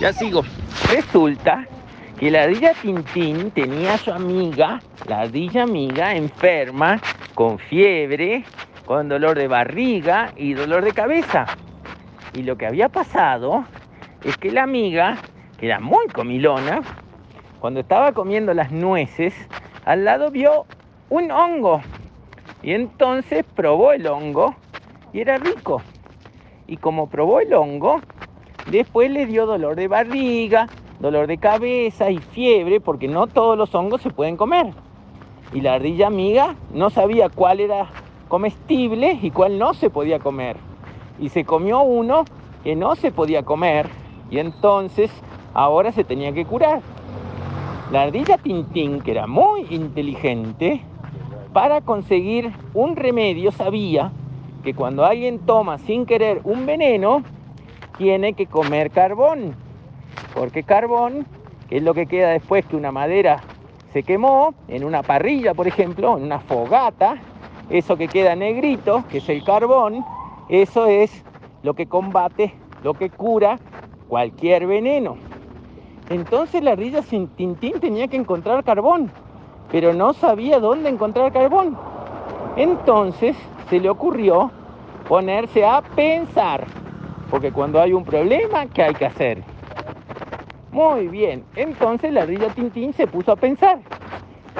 Ya sigo. Resulta que la ardilla Tintín tenía a su amiga, la ardilla amiga, enferma, con fiebre, con dolor de barriga y dolor de cabeza. Y lo que había pasado es que la amiga, que era muy comilona, cuando estaba comiendo las nueces, al lado vio un hongo. Y entonces probó el hongo y era rico. Y como probó el hongo, después le dio dolor de barriga, dolor de cabeza y fiebre, porque no todos los hongos se pueden comer. Y la ardilla amiga no sabía cuál era comestible y cuál no se podía comer. Y se comió uno que no se podía comer y entonces ahora se tenía que curar. La ardilla Tintín, que era muy inteligente, para conseguir un remedio sabía que cuando alguien toma sin querer un veneno, tiene que comer carbón. Porque carbón, es lo que queda después que una madera se quemó, en una parrilla, por ejemplo, en una fogata, eso que queda negrito, que es el carbón, eso es lo que combate, lo que cura cualquier veneno. Entonces la ardilla sin Tintín tenía que encontrar carbón, pero no sabía dónde encontrar carbón. Entonces se le ocurrió ponerse a pensar, porque cuando hay un problema, ¿qué hay que hacer? Muy bien, entonces la ardilla Tintín se puso a pensar,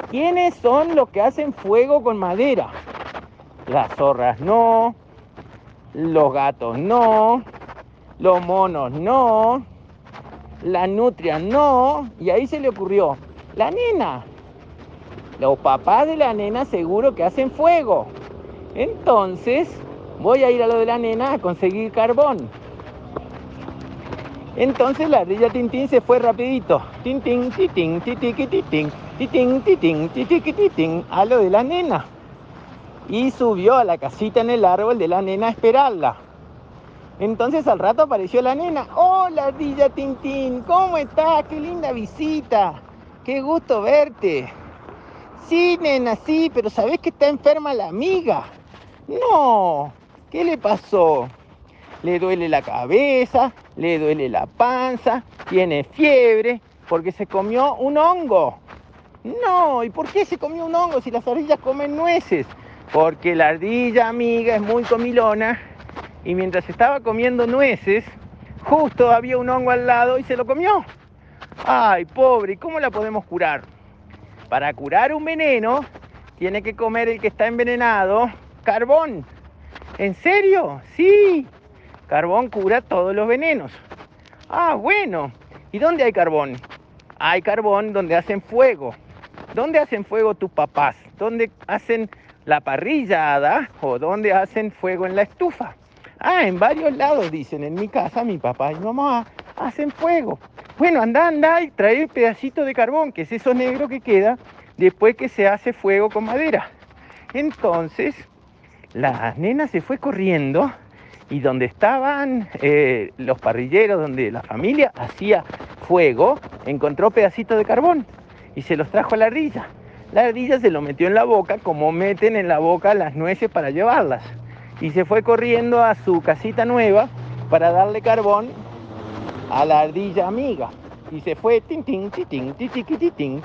¿quiénes son los que hacen fuego con madera? Las zorras no, los gatos no, los monos no, la nutria no, y ahí se le ocurrió, la nena. Los papás de la nena seguro que hacen fuego. Entonces voy a ir a lo de la nena a conseguir carbón. Entonces la ardilla Tintín se fue rapidito. Tintín, titín, titiqui, titín, titín, titín, titiqui, titín, a lo de la nena. Y subió a la casita en el árbol de la nena a esperarla. Entonces al rato apareció la nena. Hola, ardilla Tintín, ¿cómo estás? Qué linda visita. Qué gusto verte. Sí, nena, sí, pero ¿sabés que está enferma la amiga? No, ¿qué le pasó? Le duele la cabeza, le duele la panza, tiene fiebre porque se comió un hongo. No, ¿y por qué se comió un hongo si las ardillas comen nueces? Porque la ardilla amiga es muy comilona y mientras estaba comiendo nueces, justo había un hongo al lado y se lo comió. Ay, pobre, ¿y cómo la podemos curar? Para curar un veneno, tiene que comer el que está envenenado carbón. ¿En serio? Sí. Carbón cura todos los venenos. Ah, bueno. ¿Y dónde hay carbón? Hay carbón donde hacen fuego. ¿Dónde hacen fuego tus papás? ¿Dónde hacen la parrillada o dónde hacen fuego en la estufa? Ah, en varios lados dicen. En mi casa mi papá y mamá hacen fuego. Bueno, anda, anda y trae el pedacito de carbón, que es eso negro que queda después que se hace fuego con madera. Entonces, la nena se fue corriendo y donde estaban eh, los parrilleros, donde la familia hacía fuego, encontró pedacitos de carbón y se los trajo a la ardilla. La ardilla se lo metió en la boca como meten en la boca las nueces para llevarlas y se fue corriendo a su casita nueva para darle carbón a la ardilla amiga. Y se fue tin tin titín titiquititín.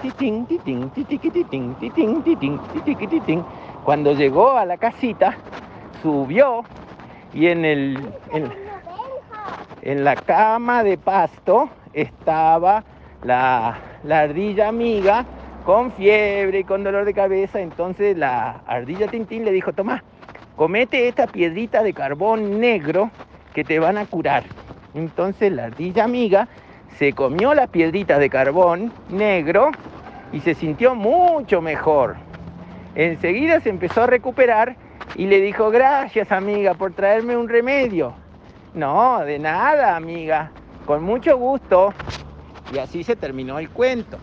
Cuando llegó a la casita, subió y en el en, la cama de pasto estaba la, la ardilla amiga con fiebre y con dolor de cabeza. Entonces la ardilla Tintín le dijo, toma, comete esta piedrita de carbón negro que te van a curar. Entonces la ardilla amiga se comió las piedritas de carbón negro y se sintió mucho mejor. Enseguida se empezó a recuperar y le dijo, gracias amiga por traerme un remedio. No, de nada amiga, con mucho gusto. Y así se terminó el cuento.